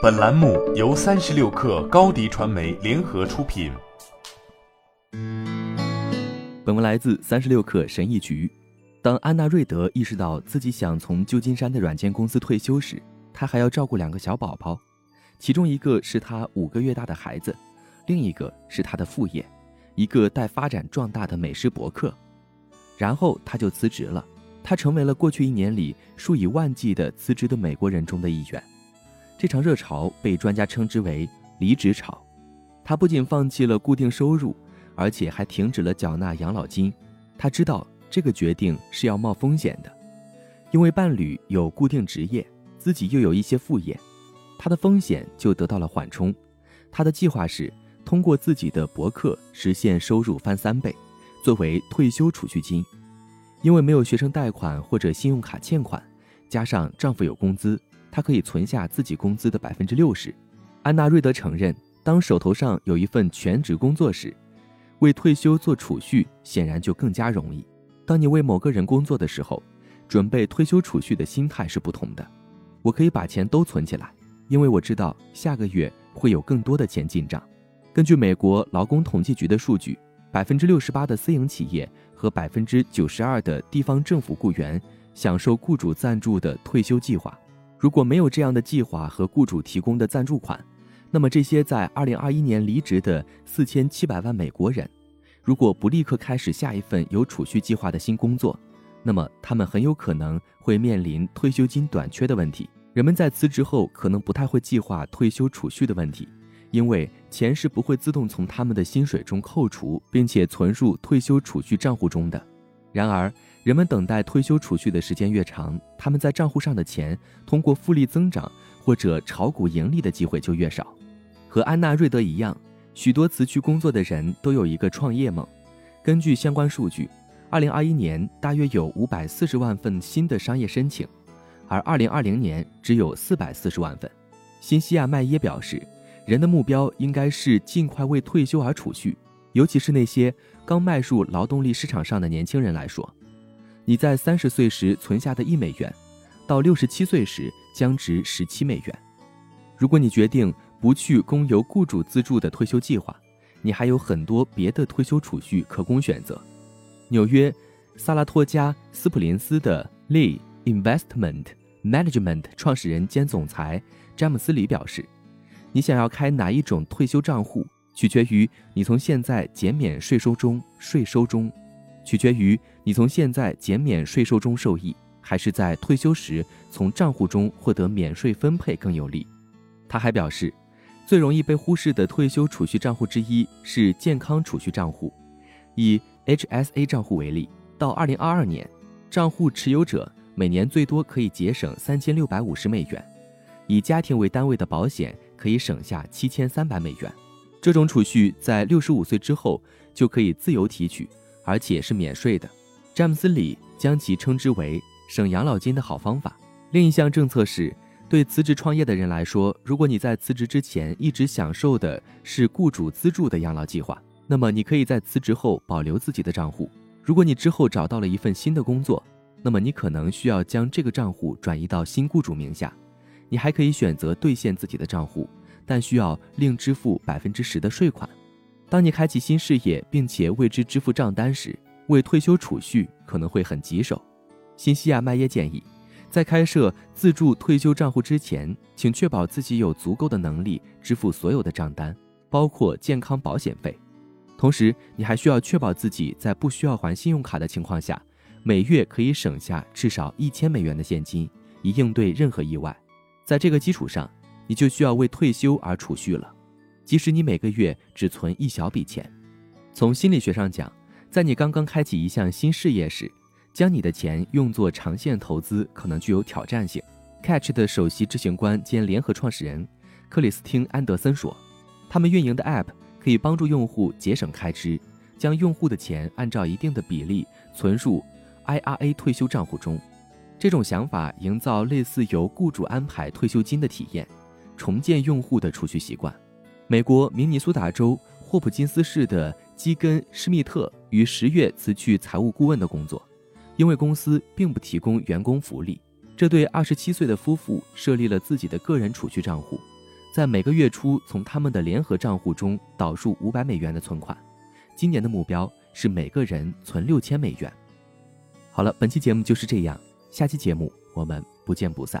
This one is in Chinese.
本栏目由三十六氪高低传媒联合出品。本文来自三十六氪神译局。当安娜瑞德意识到自己想从旧金山的软件公司退休时，她还要照顾两个小宝宝，其中一个是她五个月大的孩子，另一个是她的副业，一个待发展壮大的美食博客。然后她就辞职了。她成为了过去一年里数以万计的辞职的美国人中的一员。这场热潮被专家称之为“离职潮”。她不仅放弃了固定收入，而且还停止了缴纳养老金。她知道这个决定是要冒风险的，因为伴侣有固定职业，自己又有一些副业，她的风险就得到了缓冲。她的计划是通过自己的博客实现收入翻三倍，作为退休储蓄金。因为没有学生贷款或者信用卡欠款，加上丈夫有工资，他可以存下自己工资的百分之六十。安娜瑞德承认，当手头上有一份全职工作时，为退休做储蓄显然就更加容易。当你为某个人工作的时候，准备退休储蓄的心态是不同的。我可以把钱都存起来，因为我知道下个月会有更多的钱进账。根据美国劳工统计局的数据，百分之六十八的私营企业。和百分之九十二的地方政府雇员享受雇主赞助的退休计划。如果没有这样的计划和雇主提供的赞助款，那么这些在二零二一年离职的四千七百万美国人，如果不立刻开始下一份有储蓄计划的新工作，那么他们很有可能会面临退休金短缺的问题。人们在辞职后可能不太会计划退休储蓄的问题。因为钱是不会自动从他们的薪水中扣除，并且存入退休储蓄账户中的。然而，人们等待退休储蓄的时间越长，他们在账户上的钱通过复利增长或者炒股盈利的机会就越少。和安娜瑞德一样，许多辞去工作的人都有一个创业梦。根据相关数据，2021年大约有540万份新的商业申请，而2020年只有440万份。新西亚麦耶表示。人的目标应该是尽快为退休而储蓄，尤其是那些刚迈入劳动力市场上的年轻人来说。你在三十岁时存下的一美元，到六十七岁时将值十七美元。如果你决定不去供由雇主资助的退休计划，你还有很多别的退休储蓄可供选择。纽约萨拉托加斯普林斯的 Lee Investment Management 创始人兼总裁詹姆斯李表示。你想要开哪一种退休账户，取决于你从现在减免税收中税收中，取决于你从现在减免税收中受益，还是在退休时从账户中获得免税分配更有利。他还表示，最容易被忽视的退休储蓄账户之一是健康储蓄账户。以 HSA 账户为例，到2022年，账户持有者每年最多可以节省3650美元。以家庭为单位的保险。可以省下七千三百美元，这种储蓄在六十五岁之后就可以自由提取，而且是免税的。詹姆斯里将其称之为省养老金的好方法。另一项政策是，对辞职创业的人来说，如果你在辞职之前一直享受的是雇主资助的养老计划，那么你可以在辞职后保留自己的账户。如果你之后找到了一份新的工作，那么你可能需要将这个账户转移到新雇主名下。你还可以选择兑现自己的账户，但需要另支付百分之十的税款。当你开启新事业并且为之支付账单时，为退休储蓄可能会很棘手。新西亚麦耶建议，在开设自助退休账户之前，请确保自己有足够的能力支付所有的账单，包括健康保险费。同时，你还需要确保自己在不需要还信用卡的情况下，每月可以省下至少一千美元的现金，以应对任何意外。在这个基础上，你就需要为退休而储蓄了，即使你每个月只存一小笔钱。从心理学上讲，在你刚刚开启一项新事业时，将你的钱用作长线投资可能具有挑战性。Catch 的首席执行官兼联合创始人克里斯汀·安德森说：“他们运营的 App 可以帮助用户节省开支，将用户的钱按照一定的比例存入 IRA 退休账户中。”这种想法营造类似由雇主安排退休金的体验，重建用户的储蓄习惯。美国明尼苏达州霍普金斯市的基根·施密特于十月辞去财务顾问的工作，因为公司并不提供员工福利。这对二十七岁的夫妇设立了自己的个人储蓄账户，在每个月初从他们的联合账户中导入五百美元的存款。今年的目标是每个人存六千美元。好了，本期节目就是这样，下期节目我们不见不散。